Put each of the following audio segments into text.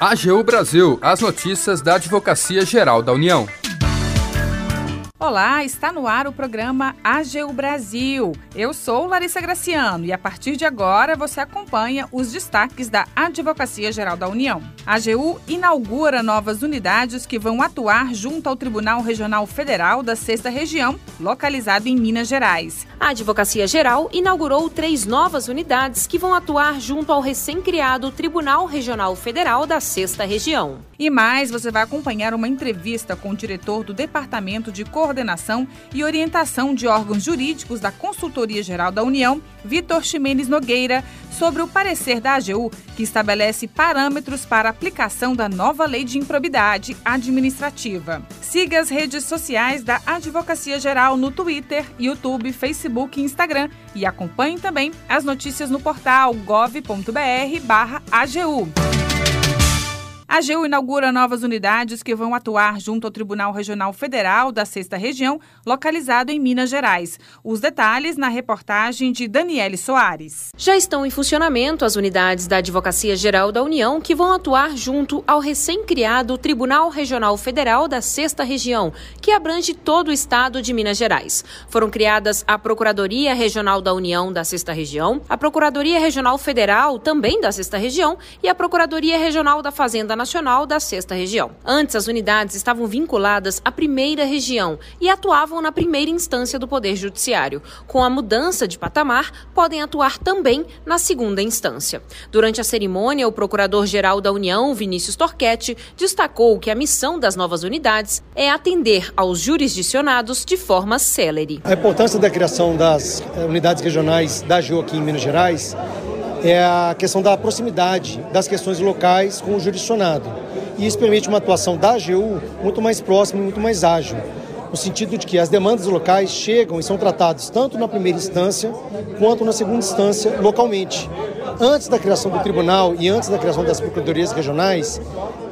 AGU Brasil, as notícias da Advocacia Geral da União. Olá, está no ar o programa AGU Brasil. Eu sou Larissa Graciano e a partir de agora você acompanha os destaques da Advocacia Geral da União. A AGU inaugura novas unidades que vão atuar junto ao Tribunal Regional Federal da Sexta Região, localizado em Minas Gerais. A Advocacia Geral inaugurou três novas unidades que vão atuar junto ao recém-criado Tribunal Regional Federal da Sexta Região. E mais, você vai acompanhar uma entrevista com o diretor do Departamento de Coordenação e Orientação de Órgãos Jurídicos da Consultoria Geral da União, Vitor Ximenes Nogueira, sobre o parecer da AGU que estabelece parâmetros para a aplicação da nova Lei de Improbidade Administrativa. Siga as redes sociais da Advocacia Geral no Twitter, YouTube, Facebook e Instagram e acompanhe também as notícias no portal gov.br/agu. A AGU inaugura novas unidades que vão atuar junto ao Tribunal Regional Federal da Sexta Região, localizado em Minas Gerais. Os detalhes na reportagem de Daniele Soares. Já estão em funcionamento as unidades da Advocacia Geral da União que vão atuar junto ao recém-criado Tribunal Regional Federal da Sexta Região, que abrange todo o estado de Minas Gerais. Foram criadas a Procuradoria Regional da União da Sexta Região, a Procuradoria Regional Federal também da Sexta Região e a Procuradoria Regional da Fazenda Nacional da Sexta Região. Antes, as unidades estavam vinculadas à primeira região e atuavam na primeira instância do Poder Judiciário. Com a mudança de patamar, podem atuar também na segunda instância. Durante a cerimônia, o Procurador-Geral da União, Vinícius Torquetti, destacou que a missão das novas unidades é atender aos jurisdicionados de forma célere. A importância da criação das eh, unidades regionais da aqui em Minas Gerais é a questão da proximidade das questões locais com o jurisdicionado. E isso permite uma atuação da AGU muito mais próxima e muito mais ágil, no sentido de que as demandas locais chegam e são tratadas tanto na primeira instância quanto na segunda instância localmente. Antes da criação do tribunal e antes da criação das procuradorias regionais,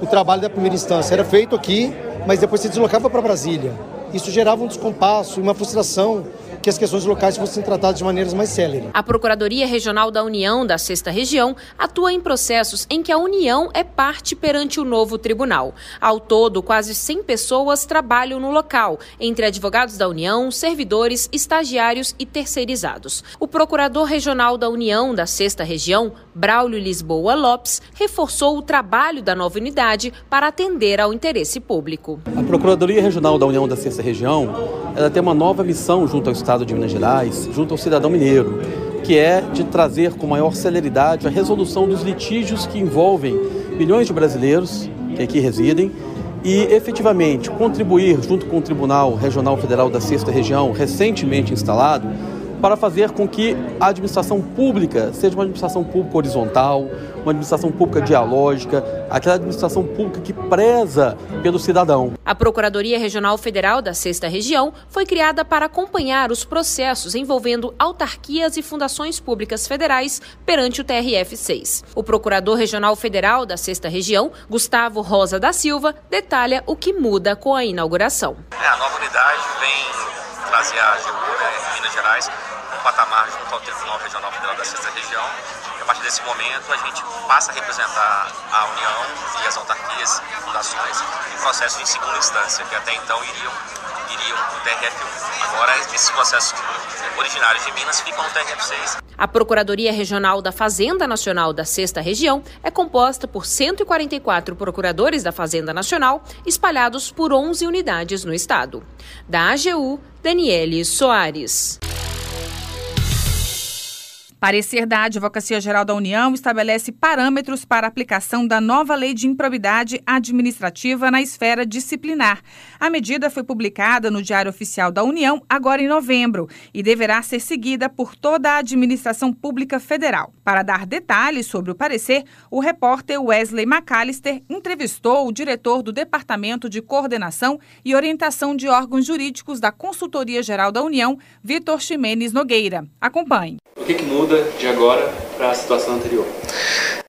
o trabalho da primeira instância era feito aqui, mas depois se deslocava para Brasília. Isso gerava um descompasso e uma frustração que as questões locais fossem tratadas de maneiras mais céleres. A Procuradoria Regional da União da Sexta Região atua em processos em que a União é parte perante o novo tribunal. Ao todo, quase 100 pessoas trabalham no local, entre advogados da União, servidores, estagiários e terceirizados. O Procurador Regional da União da Sexta Região, Braulio Lisboa Lopes, reforçou o trabalho da nova unidade para atender ao interesse público. A Procuradoria Regional da União da Sexta Região ela tem uma nova missão junto ao Estado de Minas Gerais, junto ao cidadão mineiro, que é de trazer com maior celeridade a resolução dos litígios que envolvem milhões de brasileiros que aqui residem e efetivamente contribuir junto com o Tribunal Regional Federal da Sexta Região, recentemente instalado, para fazer com que a administração pública seja uma administração pública horizontal, uma administração pública dialógica, aquela administração pública que preza pelo cidadão. A Procuradoria Regional Federal da Sexta Região foi criada para acompanhar os processos envolvendo autarquias e fundações públicas federais perante o TRF-6. O Procurador Regional Federal da Sexta Região, Gustavo Rosa da Silva, detalha o que muda com a inauguração. É, a nova unidade vem trazer a né, Minas Gerais, patamar junto ao Tribunal Regional Federal da Sexta Região. E a partir desse momento, a gente passa a representar a União e as autarquias e fundações em processos em segunda instância, que até então iriam, iriam no TRF1. Agora, esses processos originários de Minas ficam no TRF6. A Procuradoria Regional da Fazenda Nacional da Sexta Região é composta por 144 procuradores da Fazenda Nacional, espalhados por 11 unidades no estado. Da AGU, Daniele Soares. Parecer da Advocacia Geral da União estabelece parâmetros para a aplicação da nova Lei de Improbidade Administrativa na esfera disciplinar. A medida foi publicada no Diário Oficial da União agora em novembro e deverá ser seguida por toda a administração pública federal. Para dar detalhes sobre o parecer, o repórter Wesley McAllister entrevistou o diretor do Departamento de Coordenação e Orientação de Órgãos Jurídicos da Consultoria Geral da União, Vitor Ximenes Nogueira. Acompanhe. Que, que muda de agora para a situação anterior?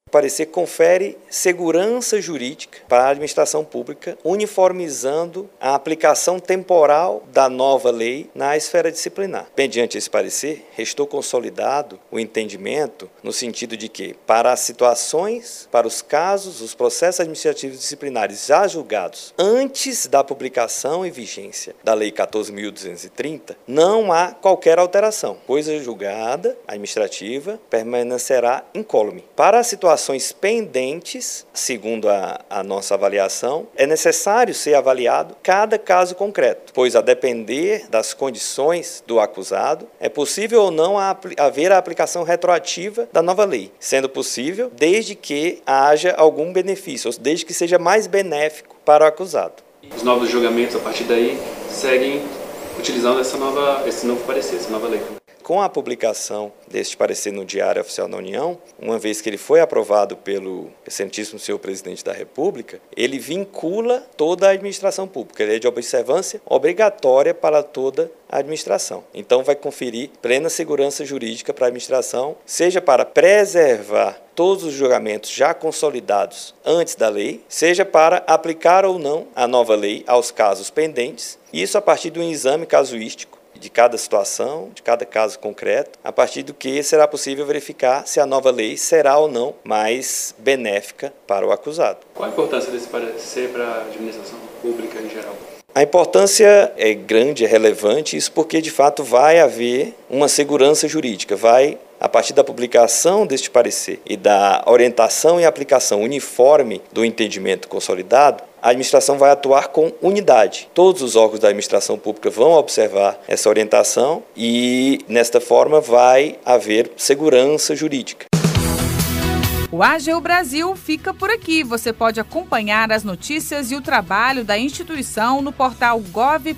Parecer confere segurança jurídica para a administração pública, uniformizando a aplicação temporal da nova lei na esfera disciplinar. Mediante esse parecer, restou consolidado o entendimento no sentido de que, para as situações, para os casos, os processos administrativos disciplinares já julgados antes da publicação e vigência da Lei 14.230, não há qualquer alteração. Coisa julgada, administrativa, permanecerá incólume. Para a situação situações pendentes, segundo a, a nossa avaliação, é necessário ser avaliado cada caso concreto, pois a depender das condições do acusado, é possível ou não haver a aplicação retroativa da nova lei, sendo possível desde que haja algum benefício, desde que seja mais benéfico para o acusado. Os novos julgamentos a partir daí seguem utilizando essa nova, esse novo parecer, essa nova lei com a publicação deste parecer no Diário Oficial da União, uma vez que ele foi aprovado pelo excelentíssimo senhor presidente da República, ele vincula toda a administração pública. Ele é de observância obrigatória para toda a administração. Então, vai conferir plena segurança jurídica para a administração, seja para preservar todos os julgamentos já consolidados antes da lei, seja para aplicar ou não a nova lei aos casos pendentes, isso a partir de um exame casuístico de cada situação, de cada caso concreto, a partir do que será possível verificar se a nova lei será ou não mais benéfica para o acusado. Qual a importância desse parecer para a administração pública em geral? A importância é grande, é relevante, isso porque de fato vai haver uma segurança jurídica, vai a partir da publicação deste parecer e da orientação e aplicação uniforme do entendimento consolidado, a administração vai atuar com unidade. Todos os órgãos da administração pública vão observar essa orientação e, nesta forma, vai haver segurança jurídica. O AGU Brasil fica por aqui. Você pode acompanhar as notícias e o trabalho da instituição no portal gov.br/agu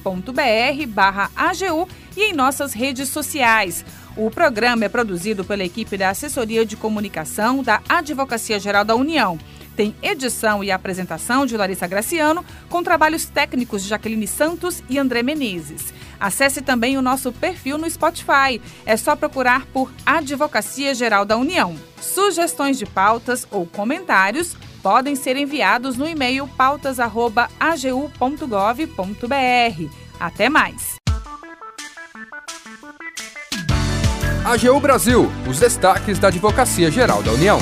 e em nossas redes sociais. O programa é produzido pela equipe da Assessoria de Comunicação da Advocacia Geral da União. Tem edição e apresentação de Larissa Graciano, com trabalhos técnicos de Jaqueline Santos e André Menezes. Acesse também o nosso perfil no Spotify. É só procurar por Advocacia Geral da União. Sugestões de pautas ou comentários podem ser enviados no e-mail pautas.agu.gov.br. Até mais! AGU Brasil, os destaques da Advocacia Geral da União.